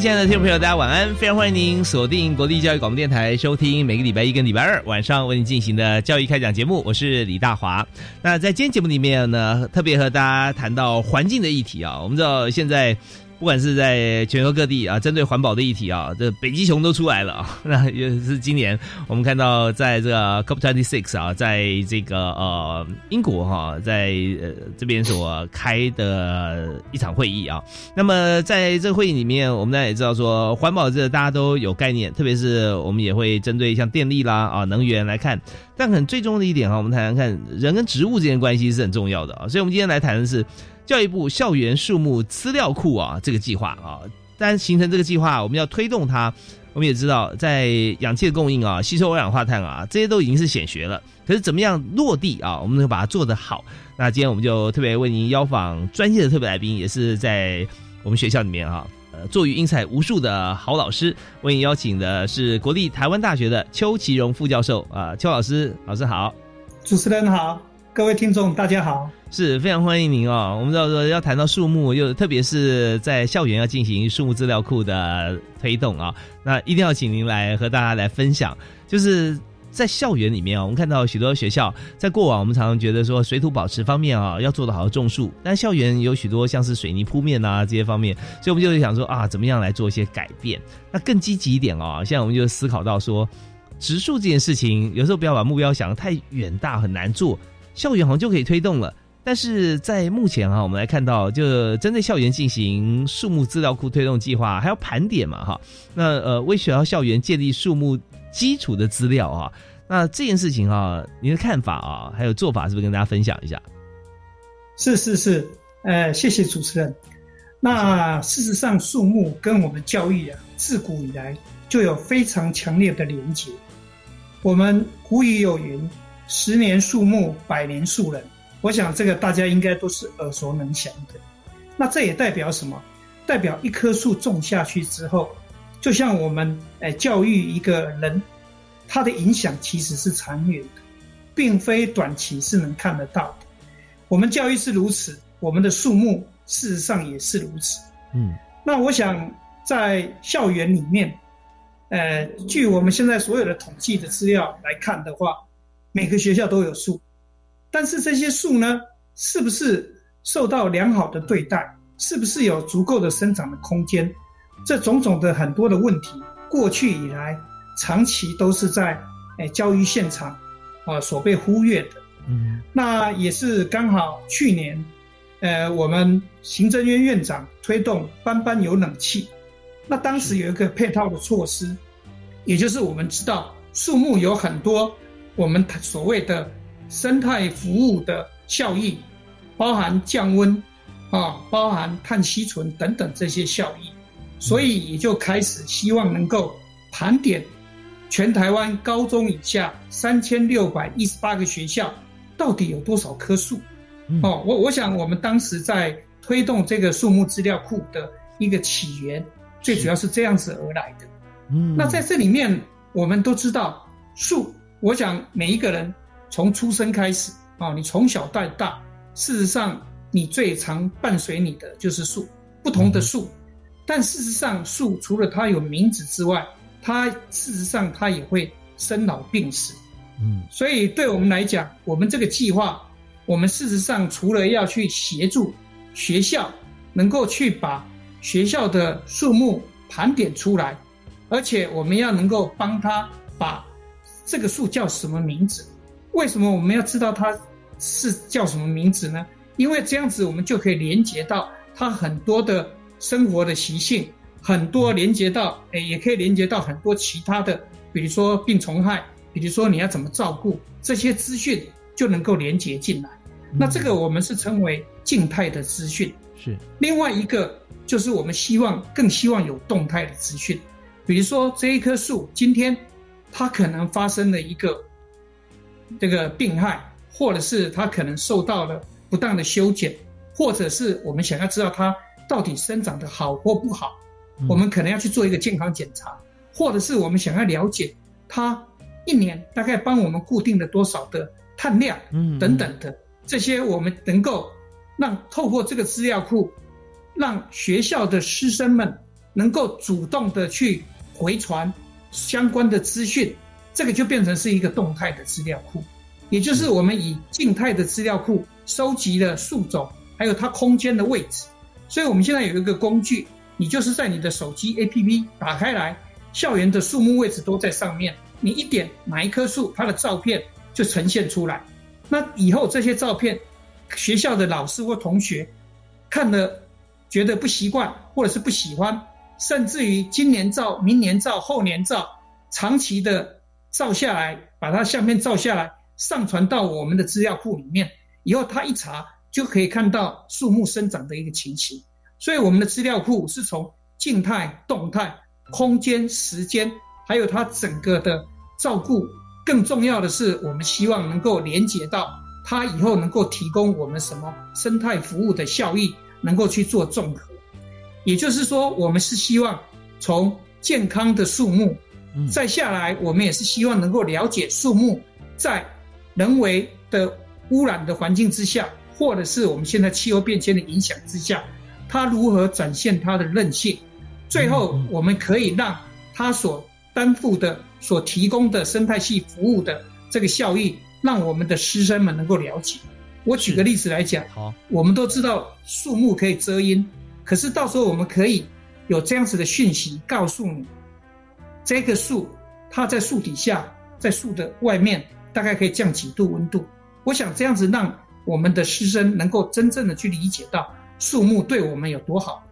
亲爱的听众朋友，大家晚安！非常欢迎您锁定国立教育广播电台，收听每个礼拜一跟礼拜二晚上为您进行的教育开讲节目。我是李大华。那在今天节目里面呢，特别和大家谈到环境的议题啊。我们知道现在。不管是在全球各地啊，针对环保的议题啊，这北极熊都出来了啊。那也是今年我们看到，在这个 COP twenty six 啊，在这个呃英国哈，在呃这边所开的一场会议啊。那么在这个会议里面，我们大家也知道说，环保这大家都有概念，特别是我们也会针对像电力啦啊能源来看。但很最终的一点哈，我们谈谈看人跟植物之间关系是很重要的啊。所以我们今天来谈的是。教育部校园树木资料库啊，这个计划啊，但形成这个计划，我们要推动它。我们也知道，在氧气的供应啊，吸收二氧化碳啊，这些都已经是显学了。可是怎么样落地啊？我们能把它做得好？那今天我们就特别为您邀访专业的特别来宾，也是在我们学校里面啊，呃，作育英才无数的好老师。为您邀请的是国立台湾大学的邱其荣副教授啊，邱老师，老师好，主持人好。各位听众，大家好，是非常欢迎您哦。我们知道说要谈到树木，又特别是在校园要进行树木资料库的推动啊，那一定要请您来和大家来分享。就是在校园里面啊，我们看到许多学校在过往，我们常常觉得说水土保持方面啊要做的好种树，但校园有许多像是水泥铺面啊这些方面，所以我们就想说啊，怎么样来做一些改变？那更积极一点哦，现在我们就思考到说，植树这件事情，有时候不要把目标想得太远大，很难做。校园好像就可以推动了，但是在目前哈，我们来看到，就针对校园进行树木资料库推动计划，还要盘点嘛哈。那呃，为学校校园建立树木基础的资料啊，那这件事情啊，您的看法啊，还有做法，是不是跟大家分享一下？是是是，呃，谢谢主持人。那事实上，树木跟我们教育啊，自古以来就有非常强烈的连结。我们古语有云。十年树木，百年树人。我想这个大家应该都是耳熟能详的。那这也代表什么？代表一棵树种下去之后，就像我们诶教育一个人，它的影响其实是长远的，并非短期是能看得到的。我们教育是如此，我们的树木事实上也是如此。嗯，那我想在校园里面，呃，据我们现在所有的统计的资料来看的话。每个学校都有树，但是这些树呢，是不是受到良好的对待？是不是有足够的生长的空间？这种种的很多的问题，过去以来长期都是在诶教育现场啊所被忽略的。嗯，那也是刚好去年，呃，我们行政院院长推动班班有冷气，那当时有一个配套的措施，也就是我们知道树木有很多。我们所谓的生态服务的效益，包含降温，啊，包含碳吸存等等这些效益，所以也就开始希望能够盘点全台湾高中以下三千六百一十八个学校到底有多少棵树。哦，我我想我们当时在推动这个树木资料库的一个起源，最主要是这样子而来的。嗯，那在这里面，我们都知道树。我想每一个人从出生开始啊，你从小到大，事实上你最常伴随你的就是树，不同的树。但事实上，树除了它有名字之外，它事实上它也会生老病死。嗯，所以对我们来讲，我们这个计划，我们事实上除了要去协助学校能够去把学校的树木盘点出来，而且我们要能够帮他把这个树叫什么名字？为什么我们要知道它是叫什么名字呢？因为这样子我们就可以连接到它很多的生活的习性，很多连接到，诶，也可以连接到很多其他的，比如说病虫害，比如说你要怎么照顾，这些资讯就能够连接进来。那这个我们是称为静态的资讯。是另外一个就是我们希望更希望有动态的资讯，比如说这一棵树今天它可能发生了一个这个病害，或者是他可能受到了不当的修剪，或者是我们想要知道它到底生长的好或不好，我们可能要去做一个健康检查，或者是我们想要了解它一年大概帮我们固定了多少的碳量，嗯。等等的这些，我们能够让透过这个资料库，让学校的师生们能够主动的去回传相关的资讯，这个就变成是一个动态的资料库，也就是我们以静态的资料库收集了树种，还有它空间的位置。所以我们现在有一个工具，你就是在你的手机 APP 打开来，校园的树木位置都在上面，你一点哪一棵树，它的照片就呈现出来。那以后这些照片，学校的老师或同学看了觉得不习惯，或者是不喜欢，甚至于今年照、明年照、后年照，长期的照下来，把它相片照下来，上传到我们的资料库里面，以后他一查就可以看到树木生长的一个情形。所以我们的资料库是从静态、动态、空间、时间，还有它整个的照顾。更重要的是，我们希望能够连接到它以后能够提供我们什么生态服务的效益，能够去做综合。也就是说，我们是希望从健康的树木，再下来，我们也是希望能够了解树木在人为的污染的环境之下，或者是我们现在气候变迁的影响之下，它如何展现它的韧性。最后，我们可以让它所担负的、所提供的生态系服务的这个效益，让我们的师生们能够了解。我举个例子来讲，好，我们都知道树木可以遮阴，可是到时候我们可以有这样子的讯息告诉你，这个树它在树底下，在树的外面大概可以降几度温度。我想这样子让我们的师生能够真正的去理解到树木对我们有多好。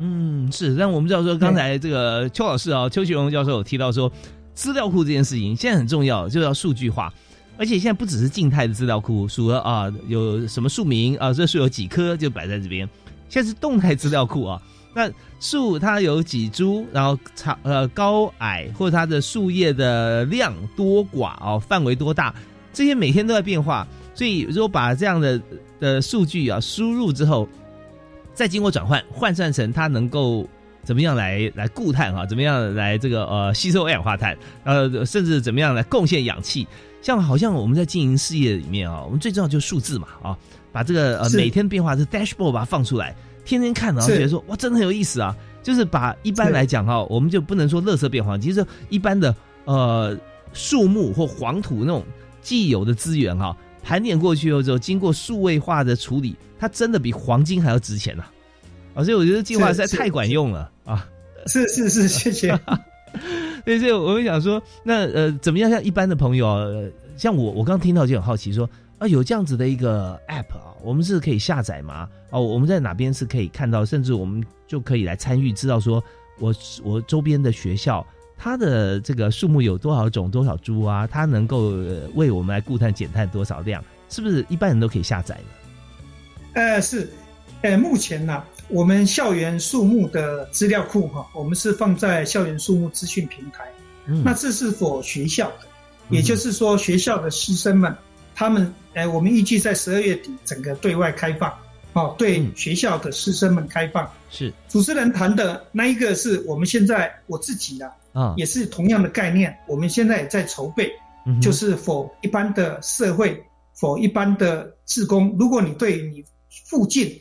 嗯，是。但我们知道说，刚才这个邱老师啊，邱学荣教授有提到说，资料库这件事情现在很重要，就要数据化。而且现在不只是静态的资料库，数了啊有什么树名啊，这树有几棵就摆在这边。现在是动态资料库啊，那树它有几株，然后长呃高矮或者它的树叶的量多寡啊，范围多大，这些每天都在变化。所以如果把这样的的数据啊输入之后，再经过转换换算成它能够怎么样来来固碳啊，怎么样来这个呃吸收二氧化碳，呃甚至怎么样来贡献氧气。像好像我们在经营事业里面啊，我们最重要就是数字嘛啊，把这个呃每天变化的 dashboard 把它放出来，天天看，然后觉得说哇，真的很有意思啊。就是把一般来讲哈，我们就不能说垃圾变黄，其实一般的呃树木或黄土那种既有的资源哈，盘点过去之后，经过数位化的处理，它真的比黄金还要值钱呐。啊，所以我觉得计划实在太管用了啊。是是是，谢谢。对，所以我们想说，那呃，怎么样？像一般的朋友，呃、像我，我刚听到就很好奇，说啊，有这样子的一个 app 啊，我们是可以下载吗？哦，我们在哪边是可以看到，甚至我们就可以来参与，知道说我我周边的学校它的这个树木有多少种、多少株啊，它能够为我们来固碳减碳多少量，是不是一般人都可以下载呢？呃，是，呃，目前呢。我们校园树木的资料库哈，我们是放在校园树木资讯平台。嗯，那这是否学校的？也就是说，学校的师生们，他们，哎，我们预计在十二月底整个对外开放，哦，对学校的师生们开放。是主持人谈的那一个是我们现在我自己的啊，也是同样的概念。我们现在也在筹备，就是否一般的社会，否一般的职工，如果你对你附近。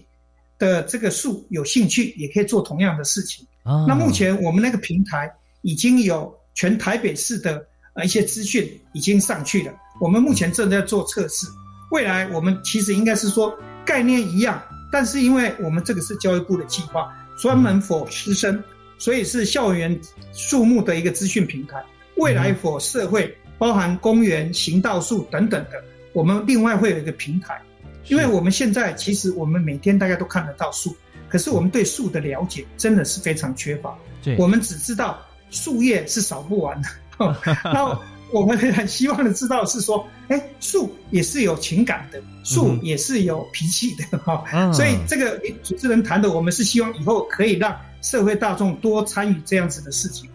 的这个树有兴趣，也可以做同样的事情。那目前我们那个平台已经有全台北市的呃一些资讯已经上去了。我们目前正在做测试，未来我们其实应该是说概念一样，但是因为我们这个是教育部的计划，专门 for 师生，所以是校园树木的一个资讯平台。未来 for 社会，包含公园、行道树等等的，我们另外会有一个平台。因为我们现在其实我们每天大家都看得到树，可是我们对树的了解真的是非常缺乏。对，我们只知道树叶是扫不完的。那我们很希望的知道是说，哎，树也是有情感的，树也是有脾气的哈。所以这个主持人谈的，我们是希望以后可以让社会大众多参与这样子的事情。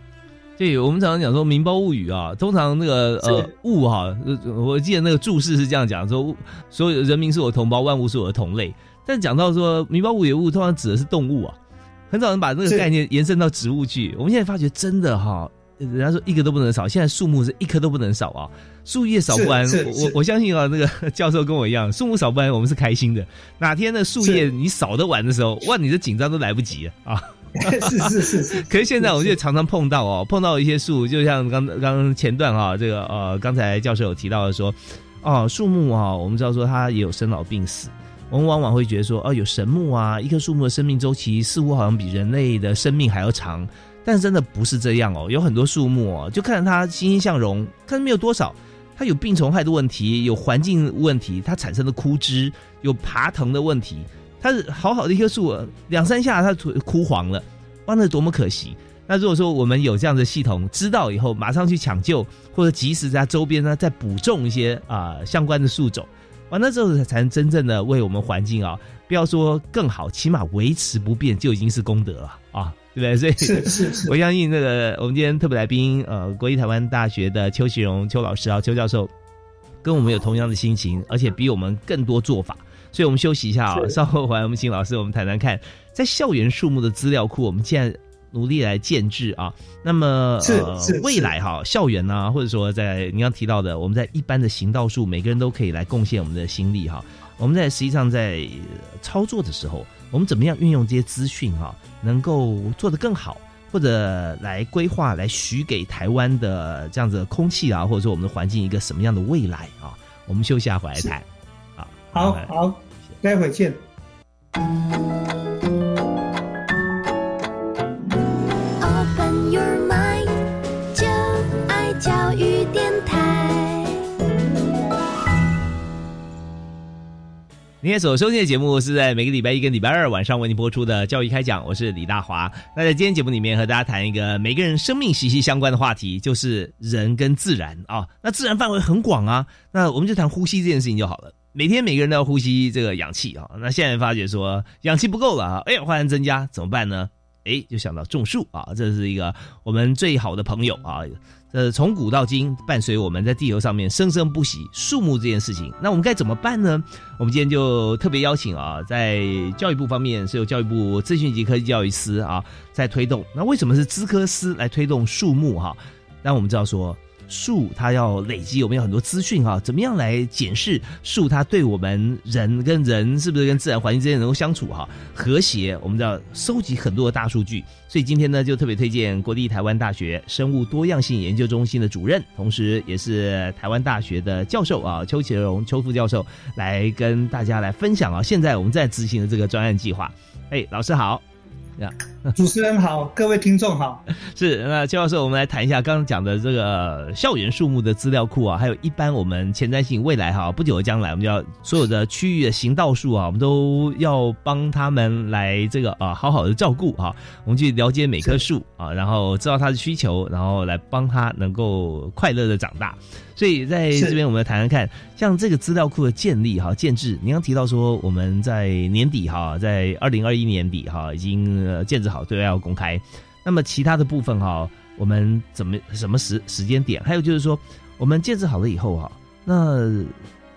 对，我们常常讲说“民胞物语”啊，通常那个呃物哈，我记得那个注释是这样讲说，所有人民是我同胞，万物是我的同类。但讲到说“民胞物语”物，通常指的是动物啊，很少人把这个概念延伸到植物去。我们现在发觉真的哈，人家说一个都不能少，现在树木是一棵都不能少啊，树叶扫不完。我我相信啊，那个教授跟我一样，树木扫不完，我们是开心的。哪天的树叶你扫得完的时候，哇，你的紧张都来不及啊。是是是是，可是现在我就常常碰到哦，碰到一些树，就像刚刚前段啊，这个呃，刚才教授有提到的说，哦，树木啊，我们知道说它也有生老病死，我们往往会觉得说，哦，有神木啊，一棵树木的生命周期似乎好像比人类的生命还要长，但是真的不是这样哦，有很多树木哦，就看着它欣欣向荣，看没有多少，它有病虫害的问题，有环境问题，它产生的枯枝，有爬藤的问题。它是好好的一棵树，两三下它枯黄了，哇，那多么可惜！那如果说我们有这样的系统，知道以后马上去抢救，或者及时在周边呢再补种一些啊相关的树种，完了之后才能真正的为我们环境啊，不要说更好，起码维持不变就已经是功德了啊，对不对？所以是是是，我相信那个我们今天特别来宾，呃，国立台湾大学的邱启荣邱老师啊，邱教授，跟我们有同样的心情，而且比我们更多做法。所以我们休息一下啊，稍后回来我们请老师我们谈谈看，在校园树木的资料库，我们现在努力来建制啊。那么呃，未来哈，校园呢，或者说在你刚提到的，我们在一般的行道树，每个人都可以来贡献我们的心力哈。我们在实际上在操作的时候，我们怎么样运用这些资讯哈，能够做得更好，或者来规划来许给台湾的这样子的空气啊，或者说我们的环境一个什么样的未来啊？我们休息下回来谈。好好，待会见。今天所收听的节目是在每个礼拜一跟礼拜二晚上为您播出的教育开讲，我是李大华。那在今天节目里面和大家谈一个每个人生命息息相关的话题，就是人跟自然啊。那自然范围很广啊，那我们就谈呼吸这件事情就好了。每天每个人都要呼吸这个氧气啊，那现在发觉说氧气不够了啊，二氧化碳增加怎么办呢？哎，就想到种树啊，这是一个我们最好的朋友啊。呃，从古到今伴随我们在地球上面生生不息树木这件事情，那我们该怎么办呢？我们今天就特别邀请啊，在教育部方面是由教育部资讯及科技教育司啊在推动。那为什么是资科司来推动树木哈？那我们知道说。树它要累积，我们有很多资讯哈，怎么样来检视树它对我们人跟人是不是跟自然环境之间能够相处哈和谐？我们要收集很多的大数据，所以今天呢就特别推荐国立台湾大学生物多样性研究中心的主任，同时也是台湾大学的教授啊邱启荣邱副教授来跟大家来分享啊，现在我们在执行的这个专案计划。哎，老师好。主持人好，各位听众好。是那邱教授，我们来谈一下刚刚讲的这个校园树木的资料库啊，还有一般我们前瞻性未来哈，不久的将来，我们就要所有的区域的行道树啊，我们都要帮他们来这个啊，好好的照顾啊。我们去了解每棵树啊，然后知道它的需求，然后来帮它能够快乐的长大。所以在这边，我们来谈谈看，像这个资料库的建立哈、建制，您刚提到说我们在年底哈，在二零二一年底哈，已经建制好，对外要公开。那么其他的部分哈，我们怎么什么时时间点？还有就是说，我们建制好了以后哈，那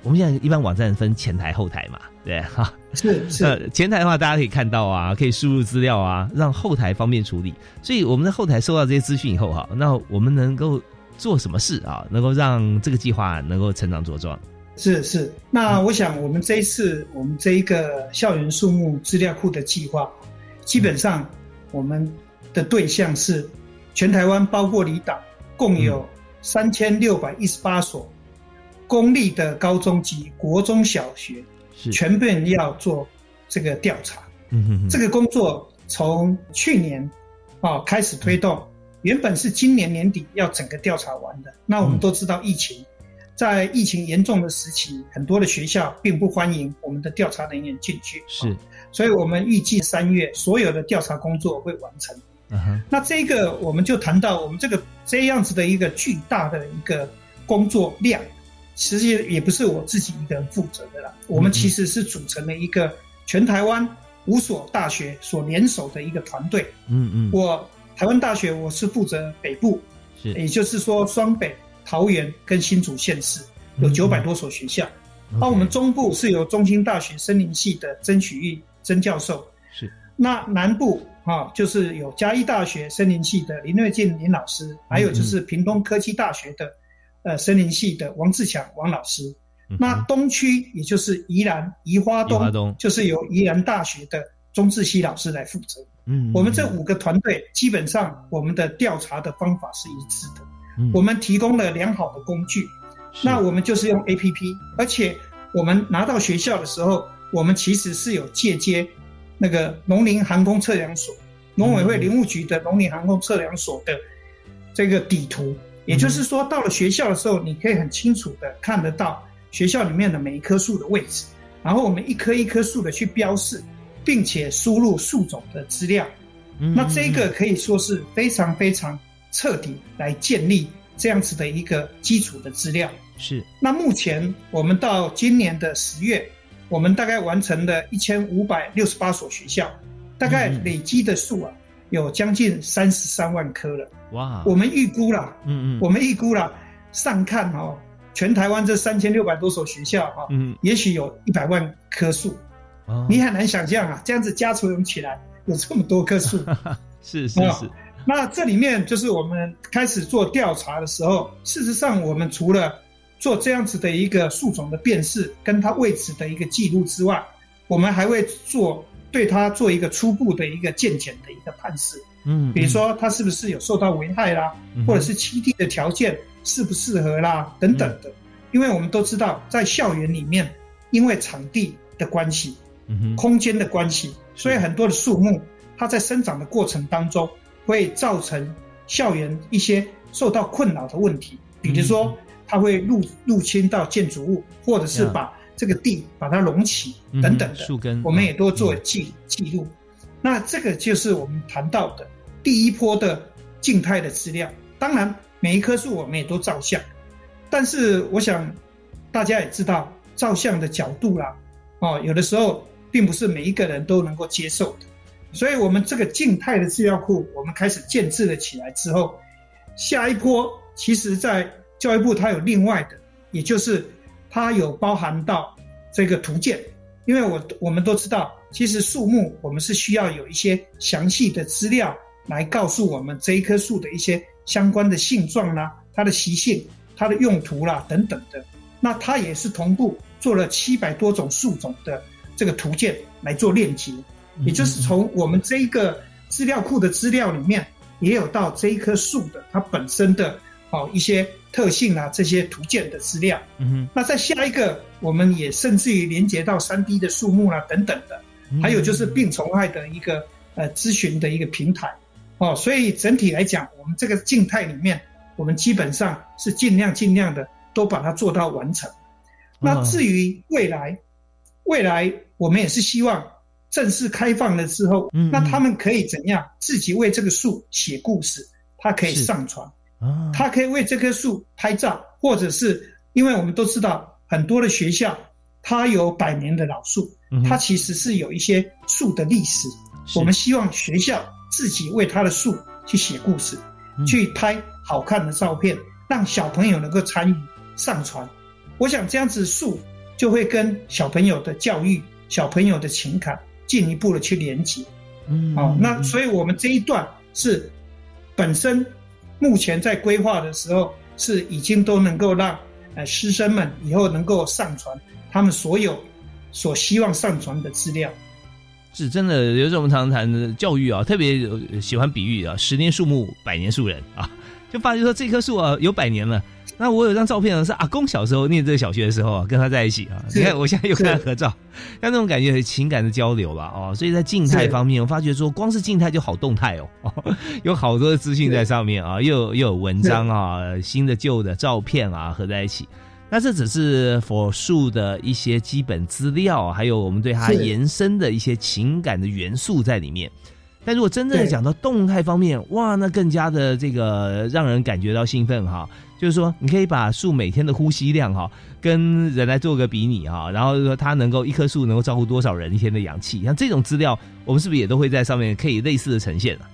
我们现在一般网站分前台后台嘛，对 哈？是是。前台的话，大家可以看到啊，可以输入资料啊，让后台方便处理。所以我们在后台收到这些资讯以后哈，那我们能够。做什么事啊，能够让这个计划能够成长茁壮？是是，那我想我们这一次我们这一个校园树木资料库的计划，基本上我们的对象是全台湾包括离岛，共有三千六百一十八所公立的高中及国中小学，全面要做这个调查。嗯哼哼，这个工作从去年啊开始推动，原本是今年年底要整个调查完的。那我们都知道疫情，在疫情严重的时期，很多的学校并不欢迎我们的调查人员进去，是，所以我们预计三月所有的调查工作会完成。嗯，那这个我们就谈到我们这个这样子的一个巨大的一个工作量，其实际也不是我自己一个人负责的啦。我们其实是组成了一个全台湾五所大学所联手的一个团队。嗯嗯，我台湾大学我是负责北部，是，也就是说双北、桃园跟新竹县市有嗯九百多所学校。那、我们中部是由中兴大学森林系的曾许玉曾教授，是，那南部啊，就是有嘉义大学森林系的林瑞进林老师，还有就是屏东科技大学的呃森林系的王志强王老师。那东区也就是宜兰宜花东，宜花东。就是由宜兰大学的钟志熙老师来负责。嗯，我们这五个团队基本上我们的调查的方法是一致的，嗯。我们提供了良好的工具，那我们就是用 A P P，而且我们拿到学校的时候，我们其实是有借接那个农林航空测量所、农委会林务局的农林航空测量所的这个底图，也就是说，到了学校的时候，你可以很清楚的看得到学校里面的每一棵树的位置，然后我们一棵一棵树的去标示，并且输入树种的资料。嗯那这个可以说是非常非常彻底来建立这样子的一个基础的资料。是那目前我们到今年的十月，我们大概完成了一千五百六十八所学校，大概嗯累积的数啊有将近三十三万棵了。哇，我们预估啦，嗯嗯，我们预估啦，上看哦，全台湾这三千六百多所学校哈、嗯也许有一百万棵树，哦。你很难想象啊，这样子加总起来有这么多棵树。啊 是是是，那这里面就是我们开始做调查的时候，事实上我们除了做这样子的一个树种的辨识，跟它位置的一个记录之外，我们还会做对它做一个初步的一个鉴检的一个判识，嗯，比如说它是不是有受到危害啦，嗯或者是栖地的条件适不适合啦等等的。因为我们都知道，在校园里面，因为场地的关系，嗯，空间的关系，所以很多的树木它在生长的过程当中会造成校园一些受到困扰的问题，比如说它会入入侵到建筑物，或者是把这个地把它隆起等等的，树根我们也都做嗯。记记录。那这个就是我们谈到的第一波的静态的资料。当然，每一棵树我们也都照相，但是我想大家也知道，照相的角度啦，哦，有的时候并不是每一个人都能够接受的。所以，我们这个静态的资料库，我们开始建制了起来之后，下一波其实在教育部它有另外的，也就是它有包含到这个图鉴，因为我我们都知道，其实树木我们是需要有一些详细的资料来告诉我们这一棵树的一些相关的性状啦、它的习性、它的用途啦等等的。那它也是同步做了七百多种树种的这个图鉴来做链接，也就是从我们这一个资料库的资料里面，也有到这一棵树的它本身的哦一些特性啊这些图鉴的资料。嗯哼，那在下一个，我们也甚至于连接到三 D 的树木啦、等等的，嗯。还有就是病虫害的一个呃咨询的一个平台，哦，所以整体来讲，我们这个静态里面，我们基本上是尽量尽量的都把它做到完成。那至于未来，未来我们也是希望正式开放了之后，嗯嗯那他们可以怎样自己为这个树写故事，他可以上传。啊，他可以为这棵树拍照，或者是因为我们都知道很多的学校，它有百年的老树，它其实是有一些树的历史。是我们希望学校自己为它的树去写故事，嗯去拍好看的照片，让小朋友能够参与上传。我想这样子树就会跟小朋友的教育、小朋友的情感进一步的去连接。嗯哦，那所以我们这一段是本身目前在规划的时候是已经都能够让呃师生们以后能够上传他们所有所希望上传的资料。是真的，有时候我们常常谈的教育啊，特别呃喜欢比喻啊，十年树木，百年树人啊，就发觉说这棵树啊有百年了，那我有张照片呢，是阿公小时候念这个小学的时候啊，跟他在一起啊。你看我现在又跟他合照，像那种感觉情感的交流吧哦。所以在静态方面，我发觉说光是静态就好动态哦，有好多的资讯在上面啊，又又有文章啊，新的旧的照片啊合在一起。那这只是佛树的一些基本资料，还有我们对它延伸的一些情感的元素在里面。但如果真正讲到动态方面，哇，那更加的这个让人感觉到兴奋哈。就是说，你可以把树每天的呼吸量哈，跟人来做个比拟哈，然后说它能够一棵树能够照顾多少人一天的氧气，像这种资料，我们是不是也都会在上面可以类似的呈现呢？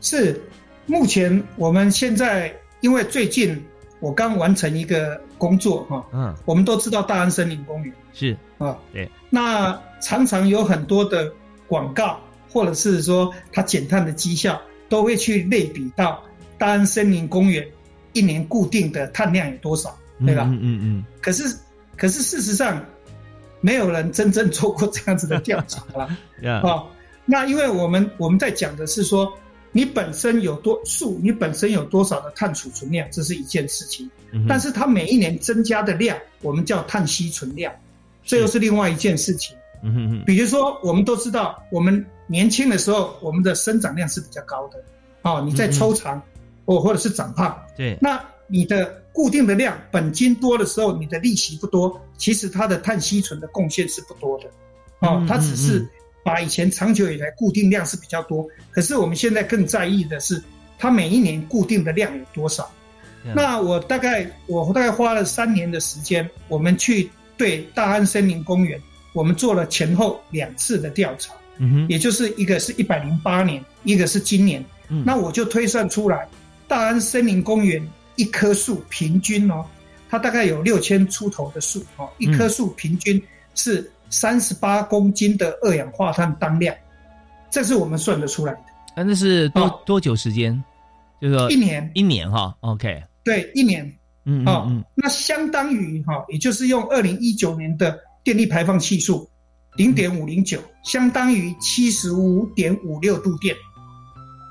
是，目前我们现在因为最近我刚完成一个工作哈，嗯，我们都知道大安森林公园是啊，对，那常常有很多的广告，或者是说它减碳的绩效，都会去类比到大安森林公园。一年固定的碳量有多少，对吧？嗯嗯嗯。可是，可是事实上，没有人真正做过这样子的调查了。啊，那因为我们我们在讲的是说，你本身有多数，你本身有多少的碳储存量，这是一件事情。但是它每一年增加的量，我们叫碳吸存量，这又是另外一件事情。嗯哼哼。比如说，我们都知道，我们年轻的时候，我们的生长量是比较高的。哦，你在抽长。或或者是长胖，对，那你的固定的量本金多的时候，你的利息不多，其实它的碳吸存的贡献是不多的，哦，它只是把以前长久以来固定量是比较多，可是我们现在更在意的是它每一年固定的量有多少。那我大概我大概花了三年的时间，我们去对大安森林公园，我们做了前后两次的调查，嗯哼，也就是一个是一百零八年，一个是今年，嗯，那我就推算出来。大安森林公园一棵树平均哦，它大概有六千出头的树哦，一棵树平均是三十八公斤的二氧化碳当量，这是我们算得出来的。那那是多多久时间？就是说一年一年哈，OK，对，一年，嗯嗯，那相当于哈，也就是用二零一九年的电力排放系数零点五零九，相当于七十五点五六度电。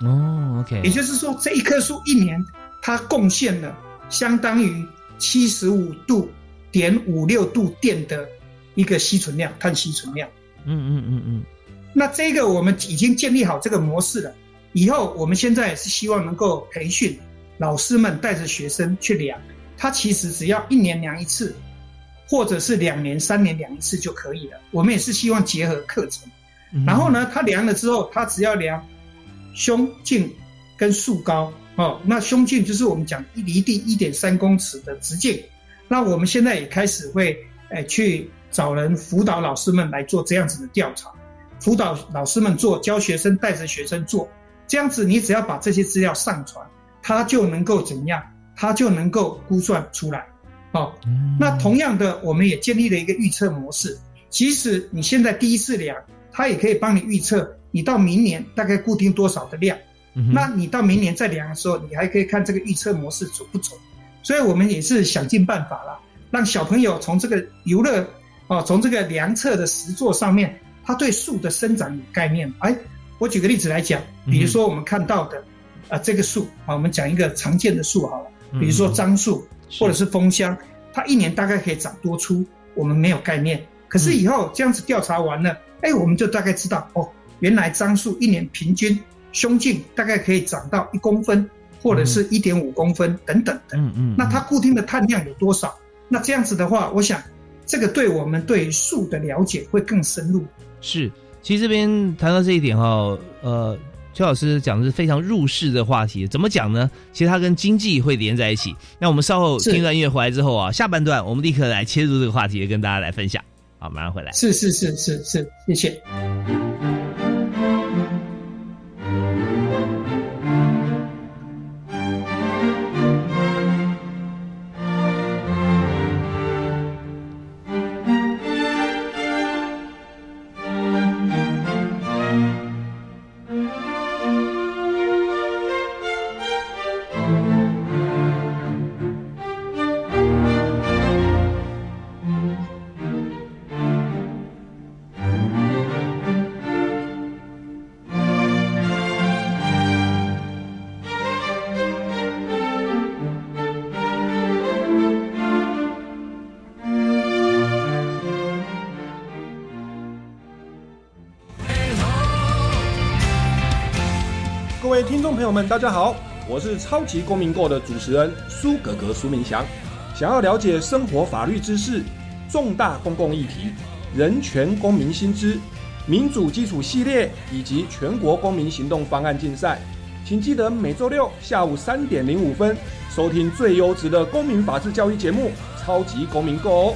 哦，OK，也就是说，这一棵树一年它贡献了相当于七十五度点五六度电的一个吸存量，碳吸存量。嗯嗯嗯嗯。那这个我们已经建立好这个模式了，以后我们现在是希望能够培训老师们带着学生去量，它其实只要一年量一次，或者是两年、三年量一次就可以了。我们也是希望结合课程，然后呢，他量了之后，他只要量。胸径跟树高哦，那胸径就是我们讲离地一点三公尺的直径。那我们现在也开始会诶去找人辅导老师们来做这样子的调查，辅导老师们做，教学生带着学生做，这样子你只要把这些资料上传，他就能够怎样？他就能够估算出来。哦，那同样的，我们也建立了一个预测模式，即使你现在第一次量，它也可以帮你预测。你到明年大概固定多少的量？那你到明年再量的时候，你还可以看这个预测模式准不准。所以我们也是想尽办法了，让小朋友从这个游乐哦，从这个量测的实作上面，他对树的生长有概念。哎，我举个例子来讲，比如说我们看到的啊，这个树啊，我们讲一个常见的树好了，比如说樟树或者是枫香，它一年大概可以长多粗，我们没有概念。可是以后这样子调查完了，哎，我们就大概知道哦。原来樟树一年平均胸径大概可以长到一公分，或者是一点五公分等等的。嗯嗯。那它固定的碳量有多少？那这样子的话，我想这个对我们对树的了解会更深入。是，其实这边谈到这一点哈，呃，邱老师讲的是非常入世的话题。怎么讲呢？其实它跟经济会连在一起。那我们稍后听段音乐回来之后啊，下半段我们立刻来切入这个话题，跟大家来分享。好，马上回来。是是是是是，谢谢。大家好，我是超级公民购的主持人苏格格苏明祥。想要了解生活法律知识、重大公共议题、人权公民新知、民主基础系列以及全国公民行动方案竞赛，请记得每周六下午三点零五分收听最优质的公民法治教育节目《超级公民购》哦。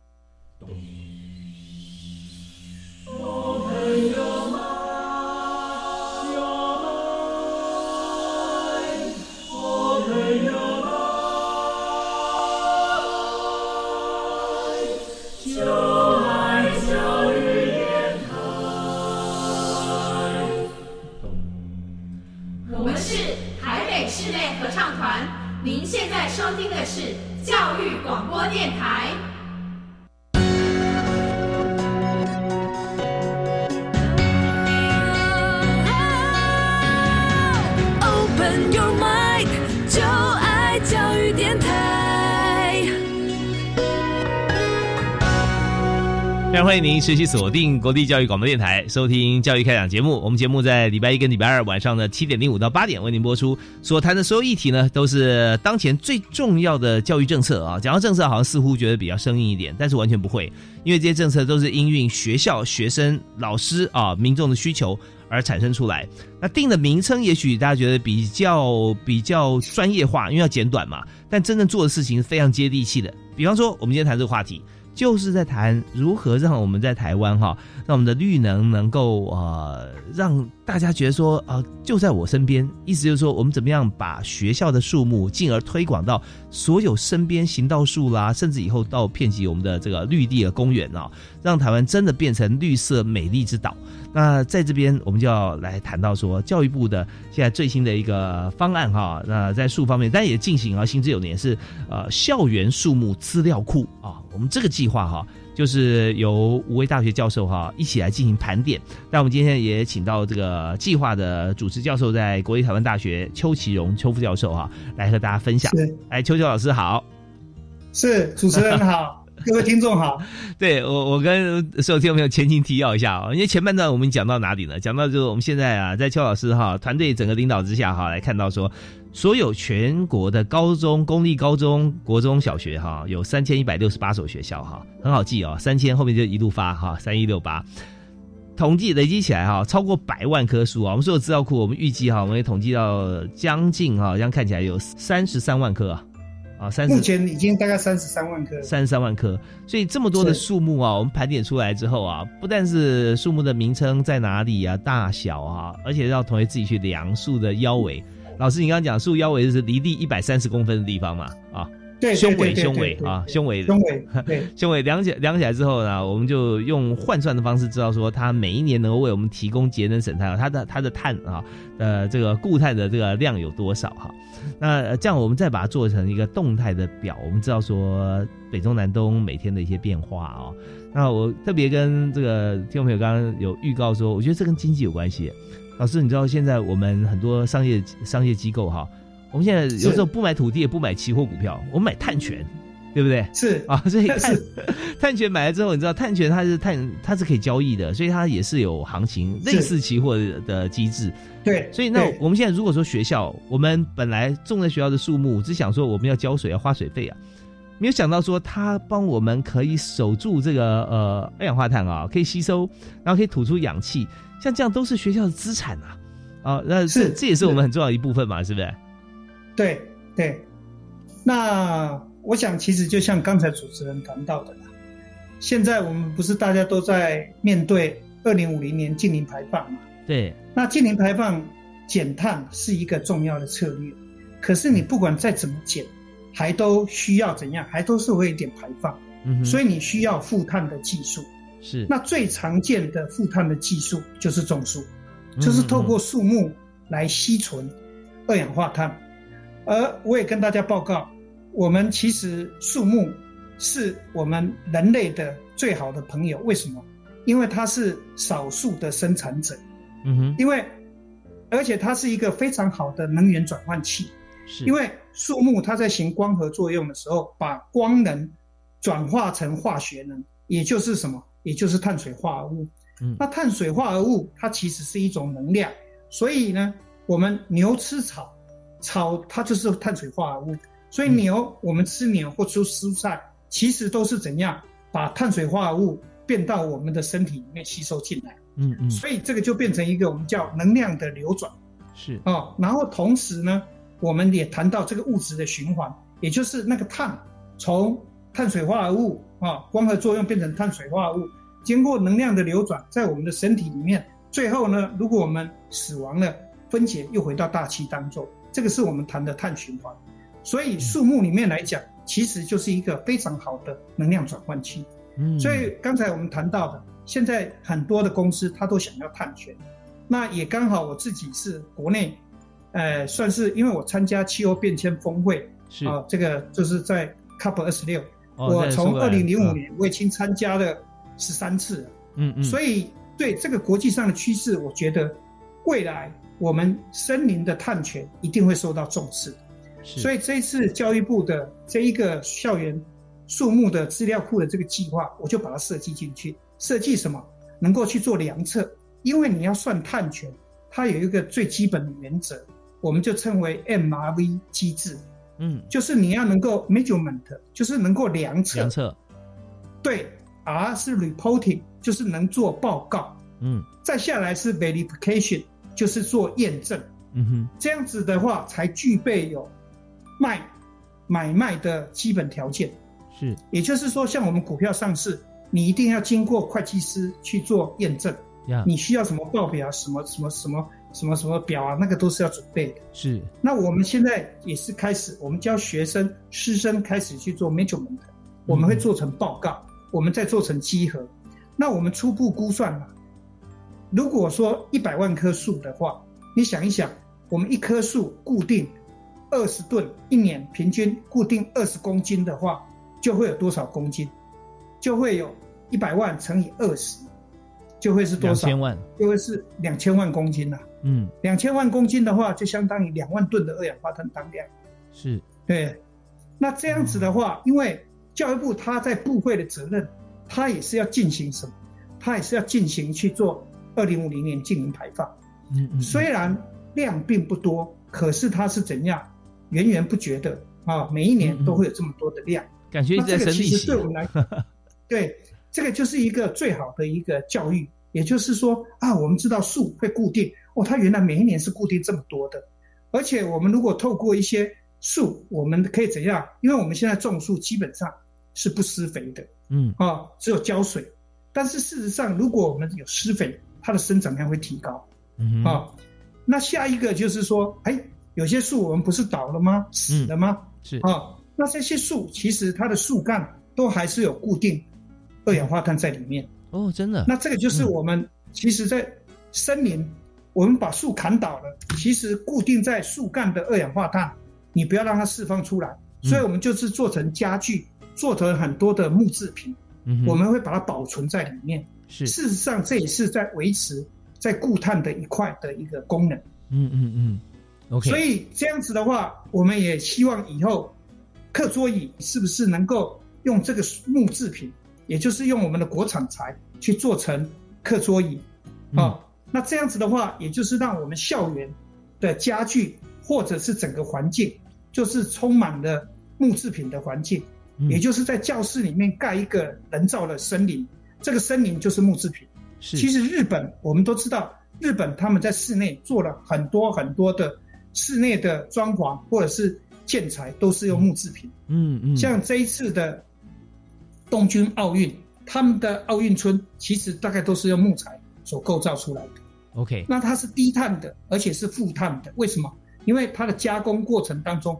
电台。欢迎您持续锁定国立教育广播电台，收听教育开讲节目。我们节目在礼拜一跟礼拜二晚上的七点零五到八点为您播出。所谈的所有议题呢，都是当前最重要的教育政策啊。讲到政策，好像似乎觉得比较生硬一点，但是完全不会，因为这些政策都是因应学校、学生、老师啊、民众的需求而产生出来。那定的名称，也许大家觉得比较比较专业化，因为要简短嘛。但真正做的事情是非常接地气的。比方说，我们今天谈这个话题。就是在谈如何让我们在台湾哈，让我们的绿能能够呃，让大家觉得说呃，就在我身边。意思就是说，我们怎么样把学校的树木，进而推广到所有身边行道树啦，甚至以后到遍及我们的这个绿地的公园啊，让台湾真的变成绿色美丽之岛。那在这边，我们就要来谈到说，教育部的现在最新的一个方案哈，那在树方面，但也进行啊，行之有年是呃校园树木资料库啊，我们这个计划哈，就是由五位大学教授哈一起来进行盘点。那我们今天也请到这个计划的主持教授，在国立台湾大学邱其荣邱副教授哈，来和大家分享。哎，邱邱老师好，是主持人好。各位听众好，对我我跟所有听众朋友前情提要一下啊，因为前半段我们讲到哪里呢？讲到就是我们现在啊，在邱老师哈团队整个领导之下哈，来看到说，所有全国的高中、公立高中、国中小学哈，有三千一百六十八所学校哈，很好记哦，三千后面就一路发哈，三一六八。统计累积起来哈，超过百万棵树啊！我们所有资料库，我们预计哈，我们也统计到将近哈，这样看起来有三十三万棵啊。啊，三目前已经大概三十三万棵，三十三万棵，所以这么多的树木啊，我们盘点出来之后啊，不但是树木的名称在哪里啊，大小啊，而且要同学自己去量树的腰围。老师，你刚刚讲树腰围是离地一百三十公分的地方嘛？啊，对，胸围，胸围啊，胸围，胸围，对，胸围量起量起来之后呢，我们就用换算的方式知道说，它每一年能够为我们提供节能省碳，它的它的碳啊，呃，这个固碳的这个量有多少哈？那这样我们再把它做成一个动态的表，我们知道说北中南东每天的一些变化啊。那我特别跟这个听众朋友刚刚有预告说，我觉得这跟经济有关系。老师，你知道现在我们很多商业商业机构哈，我们现在有时候不买土地也不买期货股票，我们买碳权。对不对？是啊，所以碳碳权买了之后，你知道碳权它是碳，它是可以交易的，所以它也是有行情，类似期货的机制。对，所以那我们现在如果说学校，我们本来种在学校的树木，只想说我们要浇水要花水费啊，没有想到说它帮我们可以守住这个呃二氧化碳啊，可以吸收，然后可以吐出氧气，像这样都是学校的资产啊，啊，那这这也是我们很重要的一部分嘛，是不是？对对，那我想其实就像刚才主持人谈到的啦，现在我们不是大家都在面对二零五零年净零排放嘛？对，那净零排放减碳是一个重要的策略，可是你不管再怎么减，还都需要怎样，还都是会有一点排放，嗯所以你需要负碳的技术。是那最常见的负碳的技术就是种树，嗯就是透过树木来吸存二氧化碳。而我也跟大家报告，我们其实树木是我们人类的最好的朋友。为什么？因为它是少数的生产者，嗯哼，因为而且它是一个非常好的能源转换器。是因为树木它在行光合作用的时候，把光能转化成化学能，也就是什么？也就是碳水化合物。嗯那碳水化合物它其实是一种能量，所以呢，我们牛吃草，草它就是碳水化合物，所以嗯。牛、我们吃牛或吃蔬菜，其实都是怎样把碳水化合物变到我们的身体里面吸收进来，嗯嗯。所以这个就变成一个我们叫能量的流转。是。哦，然后同时呢，我们也谈到这个物质的循环，也就是那个碳从碳水化合物啊光合作用变成碳水化合物，经过能量的流转，在我们的身体里面，最后呢，如果我们死亡了，分解又回到大气当中，这个是我们谈的碳循环。所以树木里面来讲，其实就是一个非常好的能量转换器。嗯。所以刚才我们谈到的，现在很多的公司它都想要碳权，那也刚好我自己是国内，呃，算是因为我参加气候变迁峰会是。啊、这个就是在 COP 二十六，哦我从二零零五嗯。年我已经参加了十三次了，嗯嗯，所以对这个国际上的趋势，我觉得未来我们森林的探权一定会受到重视。所以以这一次教育部的这一个校园树木的资料库的这个计划，我就把它设计进去。设计什么？能够去做量测，因为你要算碳权，它有一个最基本的原则，我们就称为 MRV 机制，嗯就是你要能够 measurement，就是能够量测。量测对，R 是 reporting，就是能做报告。嗯再下来是 verification，就是做验证。嗯哼这样子的话，才具备有卖买卖的基本条件。是也就是说，像我们股票上市，你一定要经过会计师去做验证，呀你需要什么报表、什么什么什么什么什么表啊，那个都是要准备的。是那我们现在也是开始，我们教学生、师生开始去做 measurement，我们会做成报告，我们再做成集合。那我们初步估算嘛，如果说一百万棵树的话，你想一想，我们一棵树固定二十吨，一年平均固定二十公斤的话，就会有多少公斤？就会有一百万乘以二十，就会是多少？两千万就会是两千万公斤呐、嗯两千万公斤的话，就相当于两万吨的二氧化碳当量。是对，那这样子的话，因为教育部他在部会的责任，他也是要进行什么？他也是要进行去做二零五零年净零排放。嗯嗯虽然量并不多，可是它是怎样源源不绝的啊？每一年都会有这么多的量。感觉这个其直在生利息实对我们来，对这个就是一个最好的一个教育。也就是说啊，我们知道树会固定哦，它原来每一年是固定这么多的，而且我们如果透过一些树，我们可以怎样？因为我们现在种树基本上是不施肥的嗯啊，只有浇水。但是事实上，如果我们有施肥，它的生长量会提高。啊，那下一个就是说，哎，有些树我们不是倒了吗？死了吗？是啊，那这些树其实它的树干都还是有固定二氧化碳在里面。哦真的那这个就是我们其实，在森林，我们把树砍倒了，其实固定在树干的二氧化碳，你不要让它释放出来。嗯所以我们就是做成家具，做成很多的木制品，嗯我们会把它保存在里面。是。事实上，这也是在维持在固碳的一块的一个功能。嗯嗯嗯。OK 所以这样子的话，我们也希望以后课桌椅是不是能够用这个木制品，也就是用我们的国产材去做成课桌椅。啊、那这样子的话，也就是让我们校园的家具或者是整个环境，就是充满了木制品的环境。也就是在教室里面盖一个人造的森林，这个森林就是木制品。是其实日本我们都知道，日本他们在室内做了很多很多的室内的装潢或者是建材都是用木制品。嗯嗯，像这一次的东京奥运，他们的奥运村其实大概都是用木材所构造出来的。OK，那它是低碳的，而且是负碳的。为什么？因为它的加工过程当中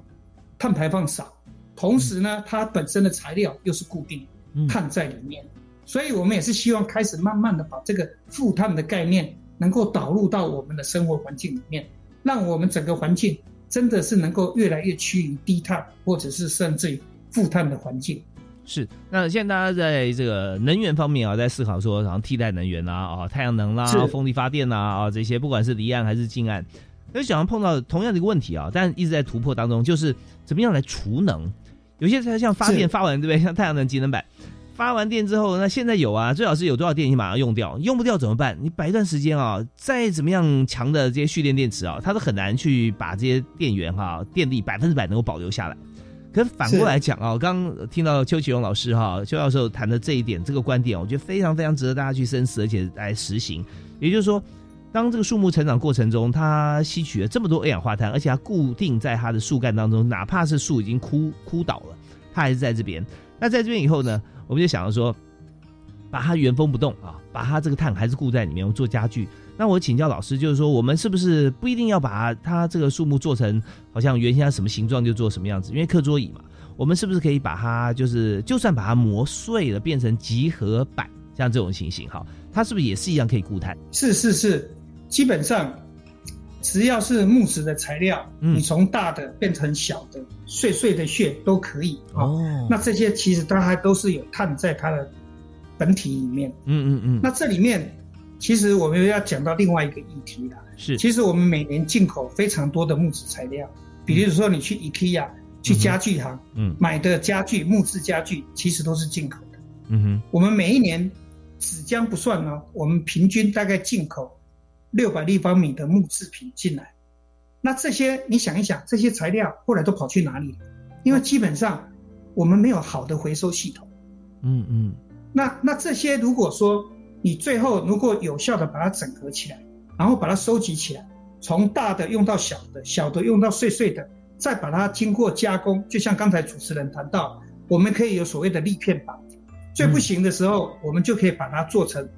碳排放少，同时呢，它本身的材料又是固定嗯碳在里面，所以我们也是希望开始慢慢的把这个负碳的概念能够导入到我们的生活环境里面，让我们整个环境真的是能够越来越趋于低碳，或者是甚至于负碳的环境。是，那现在大家在这个能源方面啊，在思考说，然后替代能源啦，啊，太阳能啦是、风力发电啦，啊，这些不管是离岸还是近岸，那想要碰到同样的一个问题啊，但一直在突破当中，就是怎么样来储能。有些它像发电发完，对不对？像太阳能节能板发完电之后，那现在有啊，最好是有多少电你马上用掉，用不掉怎么办？你摆一段时间啊，再怎么样强的这些蓄电电池啊，它都很难去把这些电源哈、电力百分之百能够保留下来。可是反过来讲啊，我刚刚听到邱启荣老师哈、邱教授谈的这一点，这个观点，我觉得非常非常值得大家去深思，而且来实行。也就是说，当这个树木成长过程中，它吸取了这么多二氧化碳，而且它固定在它的树干当中，哪怕是树已经枯枯倒了，它还是在这边。那在这边以后呢，我们就想要说，把它原封不动啊，把它这个碳还是固在里面，我做家具。那我请教老师，就是说，我们是不是不一定要把它这个树木做成好像原先它什么形状就做什么样子？因为课桌椅嘛，我们是不是可以把它就是就算把它磨碎了，变成集合板，像这种情形哈，它是不是也是一样可以固碳？是是是，基本上只要是木质的材料，嗯你从大的变成小的、碎碎的屑都可以啊。哦那这些其实它还都是有碳在它的本体里面。嗯嗯嗯，那这里面其实我们要讲到另外一个议题啦。是其实我们每年进口非常多的木质材料，比如说你去 IKEA、去家具行嗯买的家具、木质家具，其实都是进口的。嗯哼，我们每一年纸浆不算呢，我们平均大概进口六百立方米的木制品进来。那这些你想一想，这些材料后来都跑去哪里了？因为基本上我们没有好的回收系统。嗯嗯那那这些如果说你最后如果有效的把它整合起来，然后把它收集起来，从大的用到小的，小的用到碎碎的，再把它经过加工，就像刚才主持人谈到，我们可以有所谓的立片板，最不行的时候，我们就可以把它做成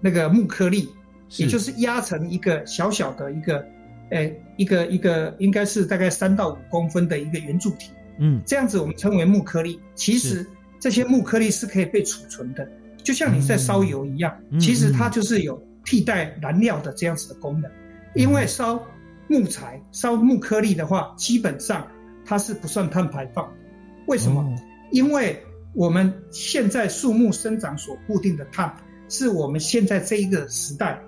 那个木颗粒，是也就是压成一个小小的一个，呃，一个一个应该是大概三到五公分的一个圆柱体。嗯这样子我们称为木颗粒。其实这些木颗粒是可以被储存的，就像你在烧油一样，嗯其实它就是有替代燃料的这样子的功能。因为烧木材、烧木颗粒的话，基本上它是不算碳排放。为什么？哦因为我们现在树木生长所固定的碳，是我们现在这一个时代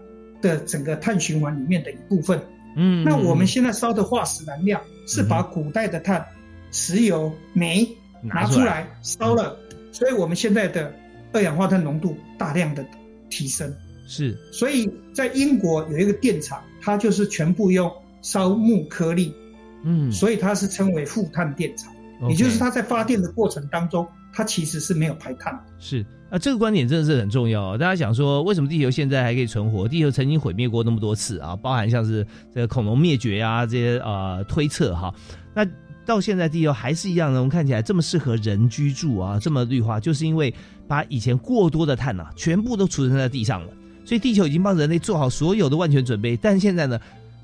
的整个碳循环里面的一部分。嗯，那我们现在烧的化石燃料是把古代的碳、石油、煤拿出来烧了，所以我们现在的二氧化碳浓度大量的提升。是所以在英国有一个电厂，它就是全部用烧木颗粒，嗯，所以它是称为负碳电厂。也就是它在发电的过程当中，它其实是没有排碳的。是啊，这个观点真的是很重要、大家想说，为什么地球现在还可以存活？地球曾经毁灭过那么多次啊，包含像是这个恐龙灭绝啊这些呃推测哈。那到现在地球还是一样的，我们看起来这么适合人居住啊，这么绿化，就是因为把以前过多的碳啊，全部都储存在地上了。所以地球已经帮人类做好所有的万全准备，但现在呢，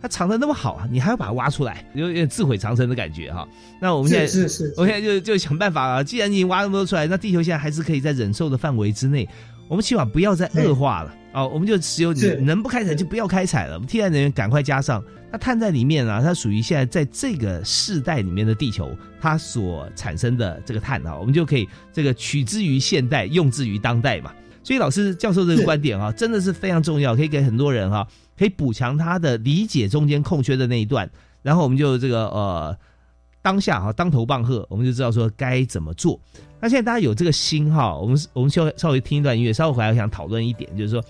它藏的那么好啊，你还要把它挖出来，有点自毁长城的感觉哈。那我们现在是是是我现在就就想办法啊，既然你挖那么多出来，那地球现在还是可以在忍受的范围之内，我们起码不要再恶化了哦，我们就只有你能不开采就不要开采了，我们替代能源赶快加上。那碳在里面啊，它属于现在在这个世代里面的地球，它所产生的这个碳啊，我们就可以这个取之于现代，用之于当代嘛。所以老师教授这个观点啊，真的是非常重要，可以给很多人哈、可以补强他的理解中间空缺的那一段，然后我们就这个呃当下哈当头棒喝，我们就知道说该怎么做。那现在大家有这个心哈，我们我们稍微稍微听一段音乐，稍后回来想讨论一点，就是说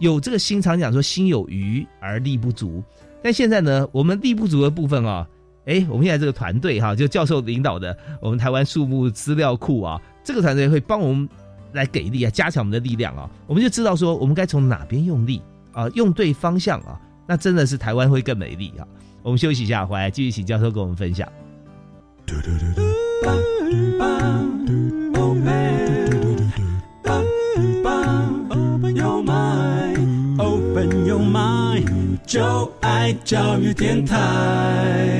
有这个心，常讲说心有余而力不足，但现在呢，我们力不足的部分啊，哎，我们现在这个团队哈，就教授领导的我们台湾树木资料库啊，这个团队会帮我们来给力啊，加强我们的力量啊，我们就知道说我们该从哪边用力啊，用对方向啊，那真的是台湾会更美丽啊。我们休息一下，回来继续请教授跟我们分享。Open your mind，就爱教育电台。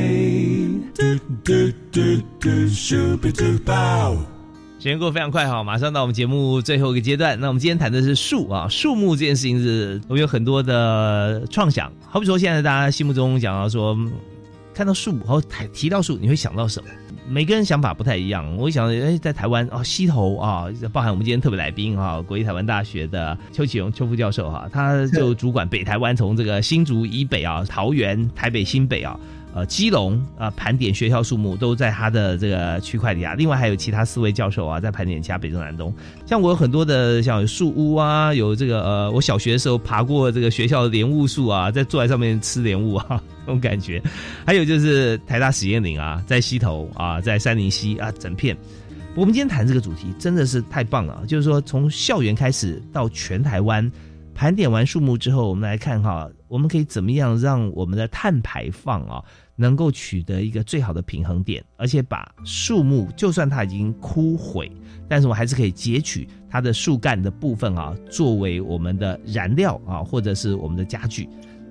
时间过得非常快哈，马上到我们节目最后一个阶段。那我们今天谈的是树啊，树木这件事情是我们有很多的创想。好比说，现在大家心目中讲到说，看到树，然后提提到树，你会想到什么？每个人想法不太一样。我想，哎，在台湾哦，溪头啊，包含我们今天特别来宾哈，国立台湾大学的邱启荣邱副教授哈，他就主管北台湾，从这个新竹以北啊，桃园、台北、新北啊。呃，基隆啊，盘点学校数目都在他的这个区块里啊。另外还有其他四位教授啊，在盘点其他北中南东。像我有很多的像树屋啊，有这个呃，我小学的时候爬过这个学校的莲雾树啊，在坐在上面吃莲雾啊，那种感觉。还有就是台大实验林啊，在西头啊，在山林溪啊，整片。我们今天谈这个主题真的是太棒了，就是说从校园开始到全台湾。盘点完树木之后，我们来看哈，我们可以怎么样让我们的碳排放啊，能够取得一个最好的平衡点，而且把树木就算它已经枯毁，但是我还是可以截取它的树干的部分啊，作为我们的燃料啊，或者是我们的家具。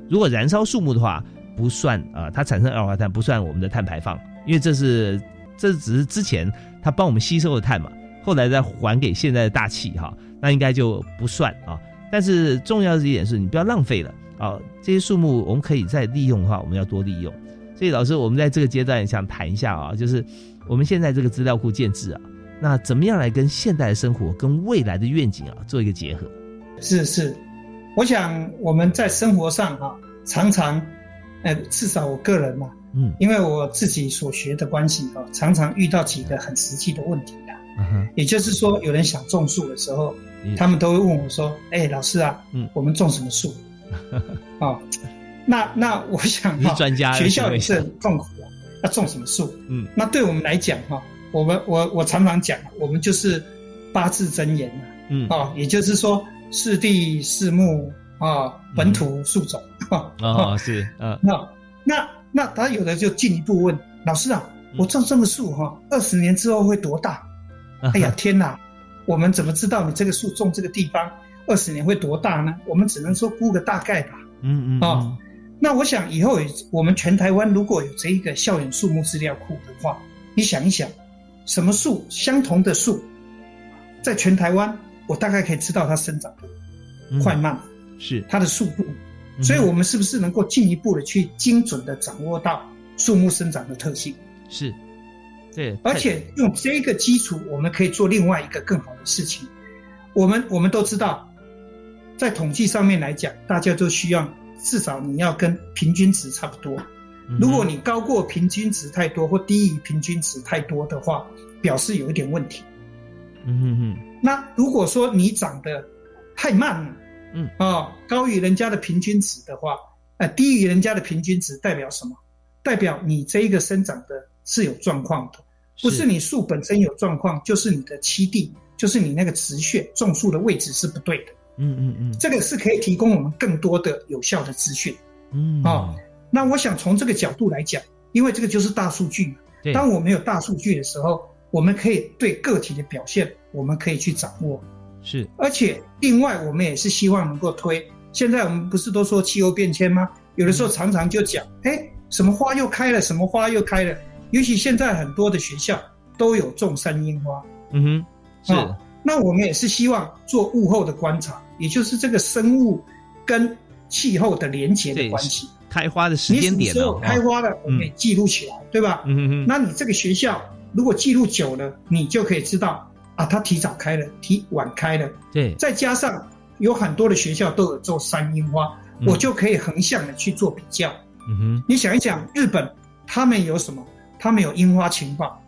如果燃烧树木的话，不算啊，它产生二氧化碳不算我们的碳排放，因为这是这只是之前它帮我们吸收的碳嘛，后来再还给现在的大气哈，那应该就不算啊。但是重要的一点是你不要浪费了啊！这些树木我们可以再利用的话，我们要多利用。所以老师，我们在这个阶段想谈一下啊，就是我们现在这个资料库建制啊，那怎么样来跟现代的生活、跟未来的愿景啊做一个结合？是是，我想我们在生活上啊，常常，呃，至少我个人嘛，嗯，因为我自己所学的关系啊，常常遇到几个很实际的问题啊。嗯也就是说，有人想种树的时候。他们都会问我说：“哎，老师啊，嗯，我们种什么树？哦，那那我想哈，学校也是很痛苦的，要种什么树？嗯，那对我们来讲哈，我们我我常常讲，我们就是八字真言呐，嗯，哦，也就是说四地四木啊，本土树种，哦，是，嗯，那那那他有的就进一步问老师啊，我种这个树哈，二十年之后会多大？哎呀，天哪！我们怎么知道你这个树种这个地方二十年会多大呢？我们只能说估个大概吧。嗯嗯啊，那我想以后我们全台湾如果有这一个校园树木资料库的话，你想一想，什么树相同的树，在全台湾我大概可以知道它生长的快慢，是它的速度，所以我们是不是能够进一步的去精准的掌握到树木生长的特性？是。对，而且用这个基础，我们可以做另外一个更好的事情。我们我们都知道，在统计上面来讲，大家都需要至少你要跟平均值差不多。如果你高过平均值太多，或低于平均值太多的话，表示有一点问题。嗯哼哼。那如果说你长得太慢了，嗯啊，高于人家的平均值的话，呃，低于人家的平均值代表什么？代表你这一个生长的是有状况的。不是你树本身有状况，就是你的栖地，就是你那个植穴种树的位置是不对的。嗯嗯嗯，这个是可以提供我们更多的有效的资讯。嗯啊，那我想从这个角度来讲，因为这个就是大数据嘛。当我们有大数据的时候，我们可以对个体的表现，我们可以去掌握。是。而且另外，我们也是希望能够推。现在我们不是都说气候变迁吗？有的时候常常就讲，哎，什么花又开了，什么花又开了。尤其现在很多的学校都有种山樱花，嗯哼，是。那我们也是希望做物候的观察，也就是这个生物跟气候的连接的关系。开花的时间点，开花了，我们也记录起来，对吧？嗯哼哼。那你这个学校如果记录久了，你就可以知道啊，它提早开了，提晚开了。对。再加上有很多的学校都有种山樱花，我就可以横向的去做比较。嗯哼。你想一想，日本他们有什么？他们有樱花情报，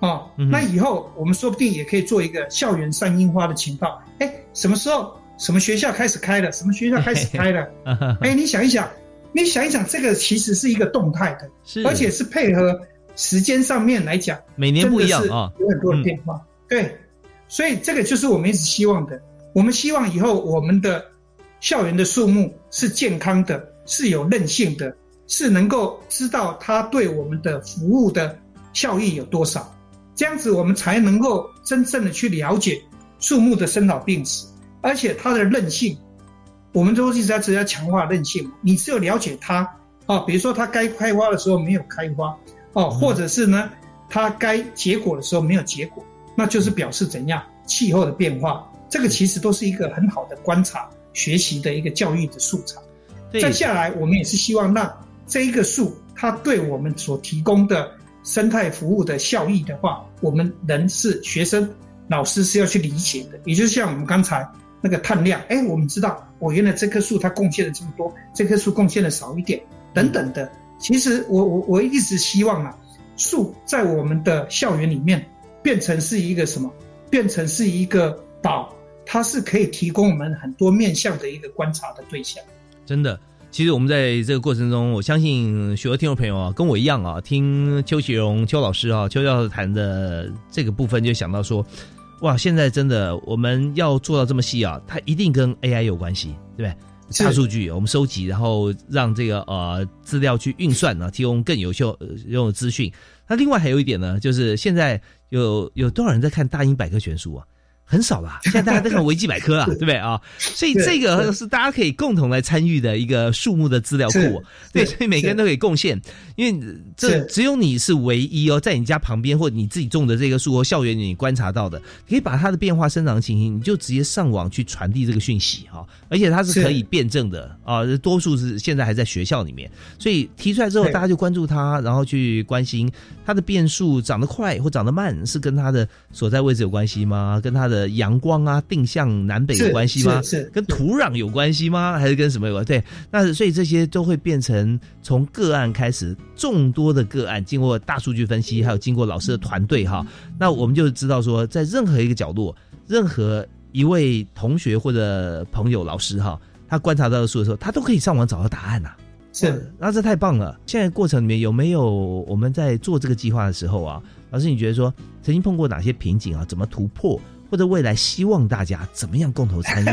哦，那以后我们说不定也可以做一个校园上樱花的情报。哎，什么时候什么学校开始开了？什么学校开始开了？哎，你想一想，你想一想，这个其实是一个动态的，是而且是配合时间上面来讲，每年不一样啊有很多的变化。对，所以这个就是我们一直希望的。我们希望以后我们的校园的树木是健康的，是有韧性的，是能够知道它对我们的服务的效益有多少。这样子，我们才能够真正的去了解树木的生老病死，而且它的韧性，我们都一直在只要强化韧性。你只有了解它啊，比如说它该开花的时候没有开花哦，或者是呢，它该结果的时候没有结果，那就是表示怎样气候的变化。这个其实都是一个很好的观察、学习的一个教育的素材。再下来，我们也是希望让这一个树，它对我们所提供的生态服务的效益的话，我们人是学生、老师是要去理解的。也就是像我们刚才那个碳量，哎，我们知道，我原来这棵树它贡献了这么多，这棵树贡献的少一点，等等的。其实我我我一直希望啊，树在我们的校园里面变成是一个什么？变成是一个宝，它是可以提供我们很多面向的一个观察的对象。真的，其实我们在这个过程中，我相信许多听众朋友啊，跟我一样啊，听邱启荣邱老师啊，邱教授谈的这个部分，就想到说，哇，现在真的我们要做到这么细啊，它一定跟 AI 有关系，对不对？大数据我们收集，然后让这个呃资料去运算呢，提供更有效呃用的资讯。那另外还有一点呢，就是现在有有多少人在看大英百科全书啊？很少吧，现在大家都看维基百科啊，对。不对？啊？所以这个是大家可以共同来参与的一个树木的资料库哦，对，所以每个人都可以贡献，因为这只有你是唯一哦，在你家旁边或你自己种的这个树或校园里你观察到的，可以把它的变化生长情形，你就直接上网去传递这个讯息哈，而且它是可以辩证的啊，多数是现在还在学校里面，所以提出来之后，大家就关注它，然后去关心它的变数长得快或长得慢，是跟它的所在位置有关系吗？跟它的阳光啊定向南北有关系吗？是是跟土壤有关系吗？还是跟什么有关？对，那所以这些都会变成从个案开始，众多的个案经过大数据分析，还有经过老师的团队哈，那我们就知道说，在任何一个角落，任何一位同学或者朋友、老师哈，他观察到的树的时候，他都可以上网找到答案呐、是，那这太棒了！现在过程里面有没有我们在做这个计划的时候啊，老师你觉得说曾经碰过哪些瓶颈啊？怎么突破？或者未来希望大家怎么样共同参与？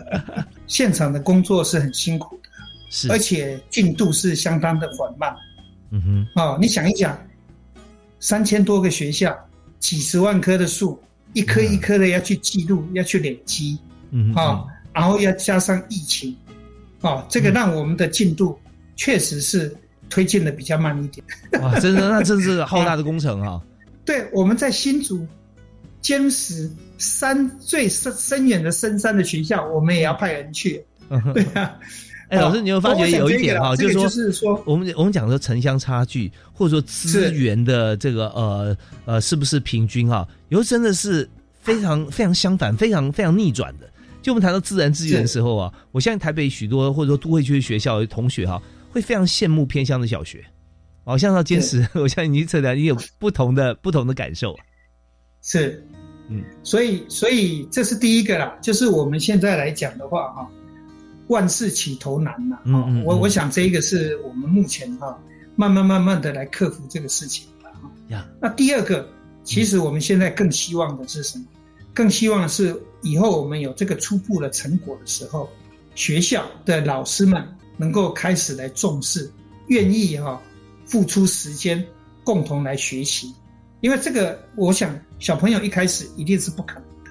现场的工作是很辛苦的，是，而且进度是相当的缓慢。嗯哼，哦，你想一想，三千多个学校，几十万棵的树，一棵一棵的要去记录，要去累积，嗯哼，啊、然后要加上疫情，哦，这个让我们的进度确实是推进的比较慢一点。哇，真的，那真是 浩大的工程啊！对，我们在新竹、坚石山最深深远的深山的学校，我们也要派人去。对啊，哎，老师，你有发觉有一点哈，就是说，就是说，我们我们讲说城乡差距，或者说资源的这个呃呃，是不是平均哈？有时候真的是非常非常相反，非常非常逆转的。就我们谈到自然资源的时候啊，我相信台北许多或者说都会区的学校的同学哈，会非常羡慕偏乡的小学。好像到坚持，我相信你测量你有不同的不同的感受。是，嗯，所以所以这是第一个啦，就是我们现在来讲的话哈，万事起头难呐。嗯嗯，我我想这一个是我们目前哈慢慢慢慢的来克服这个事情的哈。呀，那第二个，其实我们现在更希望的是什么？更希望的是以后我们有这个初步的成果的时候，学校的老师们能够开始来重视，愿意哈付出时间共同来学习。因为这个，我想小朋友一开始一定是不可能的，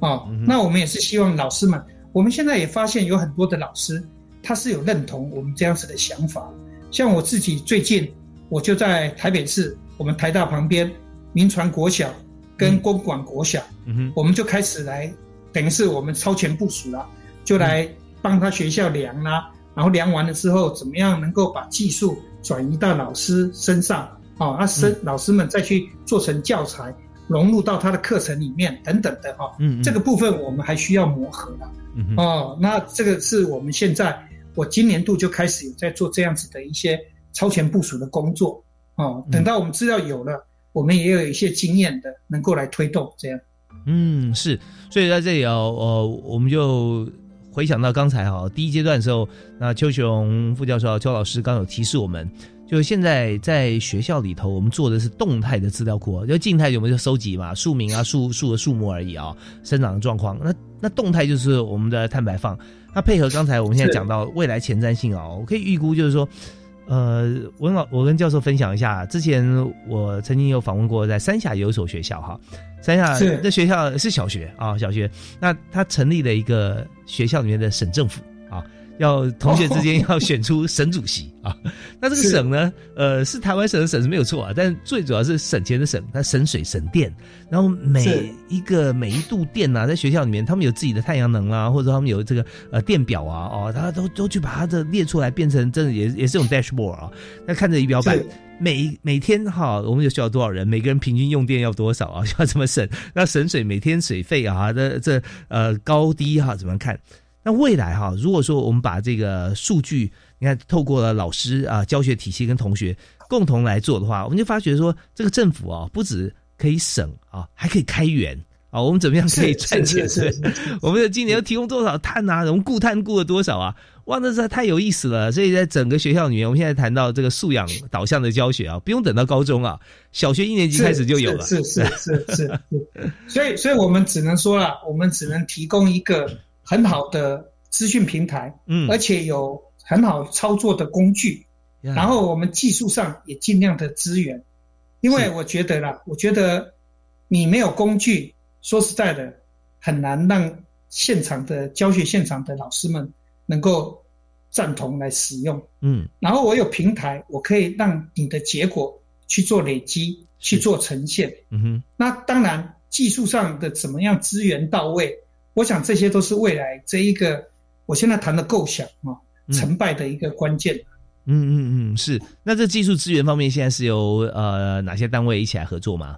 哦，嗯那我们也是希望老师们，我们现在也发现有很多的老师，他是有认同我们这样子的想法。像我自己最近，我就在台北市我们台大旁边民传国小跟公馆国小，嗯哼，我们就开始来，等于是我们超前部署了，就来帮他学校量啦、然后量完了之后，怎么样能够把技术转移到老师身上？哦，那师、老师们再去做成教材，融入到他的课程里面等等的哈、哦。嗯，这个部分我们还需要磨合了。嗯哦，那这个是我们现在，我今年度就开始有在做这样子的一些超前部署的工作。哦，等到我们资料有了，我们也有一些经验的，能够来推动这样。嗯，是，所以在这里哦，呃，我们就回想到刚才哈第一阶段的时候，那邱雄副教授、邱老师刚有提示我们，就现在在学校里头，我们做的是动态的资料库，就静态我们就收集嘛，树名啊、树树的树木而已啊，生长的状况。那那动态就是我们的碳排放。那配合刚才我们现在讲到未来前瞻性啊，我可以预估就是说。呃，文老我跟教授分享一下，之前我曾经有访问过，在三峡有一所学校哈，三峡这学校是小学啊，小学，那他成立了一个学校里面的省政府。啊。要同学之间要选出省主席啊，那这个省呢，呃，是台湾省的省是没有错啊，但最主要是省钱的省，它省水省电，然后每一个每一度电呐，在学校里面，他们有自己的太阳能啊，或者他们有这个呃电表啊，哦，他都都去把它的列出来，变成真的也也是种 dashboard 啊，那看着仪表板，每每天哈，我们有需要多少人，每个人平均用电要多少啊，需要怎么省？那省水每天水费啊这这呃高低哈怎么看？那未来哈，如果说我们把这个数据，你看透过了老师啊教学体系跟同学共同来做的话，我们就发觉说，这个政府啊不止可以省啊，还可以开源啊。我们怎么样可以赚钱？我们的今年要提供多少碳啊？我们固碳固了多少啊？哇，那这太有意思了。所以在整个学校里面，我们现在谈到这个素养导向的教学啊，不用等到高中啊，小学一年级开始就有了。是是是是是。所以，所以我们只能说了，我们只能提供一个。很好的资讯平台，嗯，而且有很好操作的工具，然后我们技术上也尽量的支援，因为我觉得啦，我觉得你没有工具，说实在的，很难让现场的教学现场的老师们能够赞同来使用，嗯，然后我有平台，我可以让你的结果去做累积，去做呈现，嗯哼，那当然技术上的怎么样资源到位。我想这些都是未来这一个我现在谈的构想啊，成败的一个关键。嗯嗯嗯，是。那这技术资源方面，现在是由呃哪些单位一起来合作吗？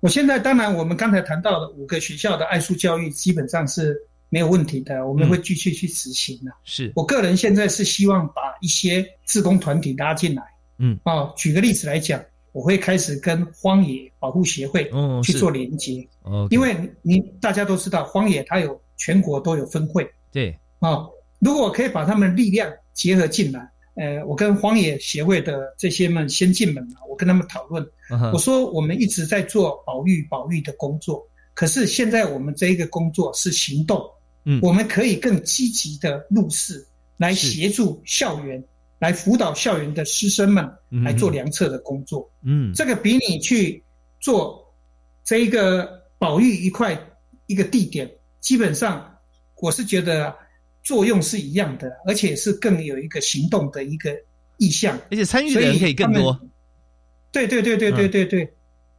我现在当然，我们刚才谈到的五个学校的爱数教育基本上是没有问题的，我们会继续去执行的。是我个人现在是希望把一些自工团体拉进来。嗯，哦，举个例子来讲。我会开始跟荒野保护协会去做连接，因为你大家都知道，荒野它有全国都有分会，对。啊，如果我可以把他们力量结合进来，呃，我跟荒野协会的这些们先进们啊，我跟他们讨论，我说我们一直在做保育保育的工作，可是现在我们这一个工作是行动，嗯，我们可以更积极的入市来协助校园。来辅导校园的师生们来做量测的工作，嗯，这个比你去做这一个保育一块一个地点，基本上我是觉得作用是一样的，而且是更有一个行动的一个意向，而且参与的人可以更多。对对对对对对对，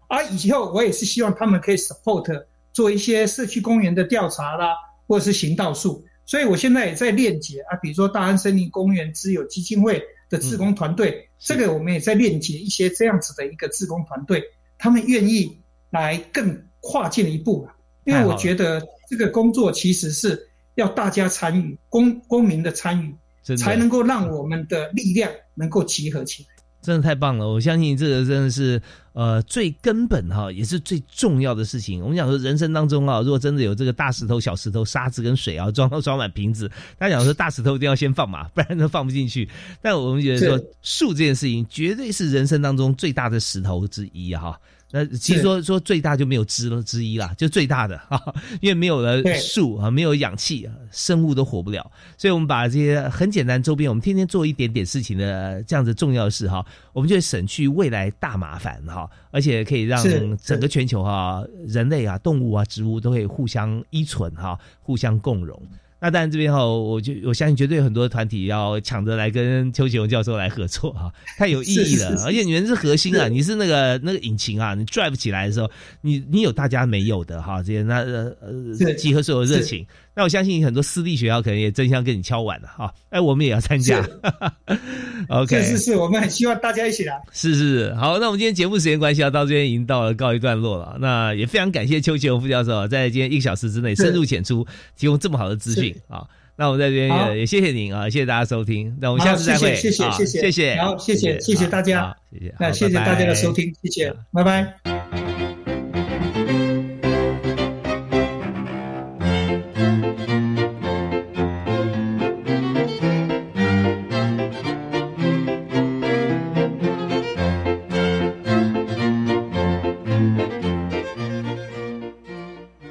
而以后我也是希望他们可以 support 做一些社区公园的调查啦，或者是行道树。所以，我现在也在链接啊，比如说大安森林公园自有基金会的志工团队，这个我们也在链接一些这样子的一个志工团队，他们愿意来更跨进一步啊。因为我觉得这个工作其实是要大家参与，公公民的参与，才能够让我们的力量能够集合起来。真的太棒了！我相信这个真的是呃最根本哈，也是最重要的事情。我们讲说人生当中啊，如果真的有这个大石头、小石头、沙子跟水啊，装都装满瓶子，大家讲说大石头一定要先放嘛，不然都放不进去。但我们觉得说树这件事情，绝对是人生当中最大的石头之一哈。那其实说说最大就没有之了之一啦，就最大的哈，因为没有了树啊，没有氧气，生物都活不了。所以我们把这些很简单周边，我们天天做一点点事情的这样子重要的事哈，我们就会省去未来大麻烦哈，而且可以让整个全球哈，人类啊、动物啊、植物都可以互相依存哈，互相共荣。那当然，这边哈，我就我相信绝对有很多团体要抢着来跟邱启荣教授来合作哈，太有意义了。而且你们是核心啊，你是那个那个引擎啊，你 drive 起来的时候，你你有大家没有的哈，这些那呃呃集合所有热情。那我相信很多私立学校可能也争相跟你敲碗了哈，哎，我们也要参加。OK，是是是，我们很希望大家一起来。是是，好，那我们今天节目时间关系啊，到这边已经到了告一段落了。那也非常感谢邱启荣副教授在今天一个小时之内深入浅出，提供这么好的资讯啊。那我们在这边也也谢谢您啊，谢谢大家收听。那我们下次再会，谢谢谢谢谢谢，好谢谢谢谢大家，谢谢，那谢谢大家的收听，谢谢，拜拜。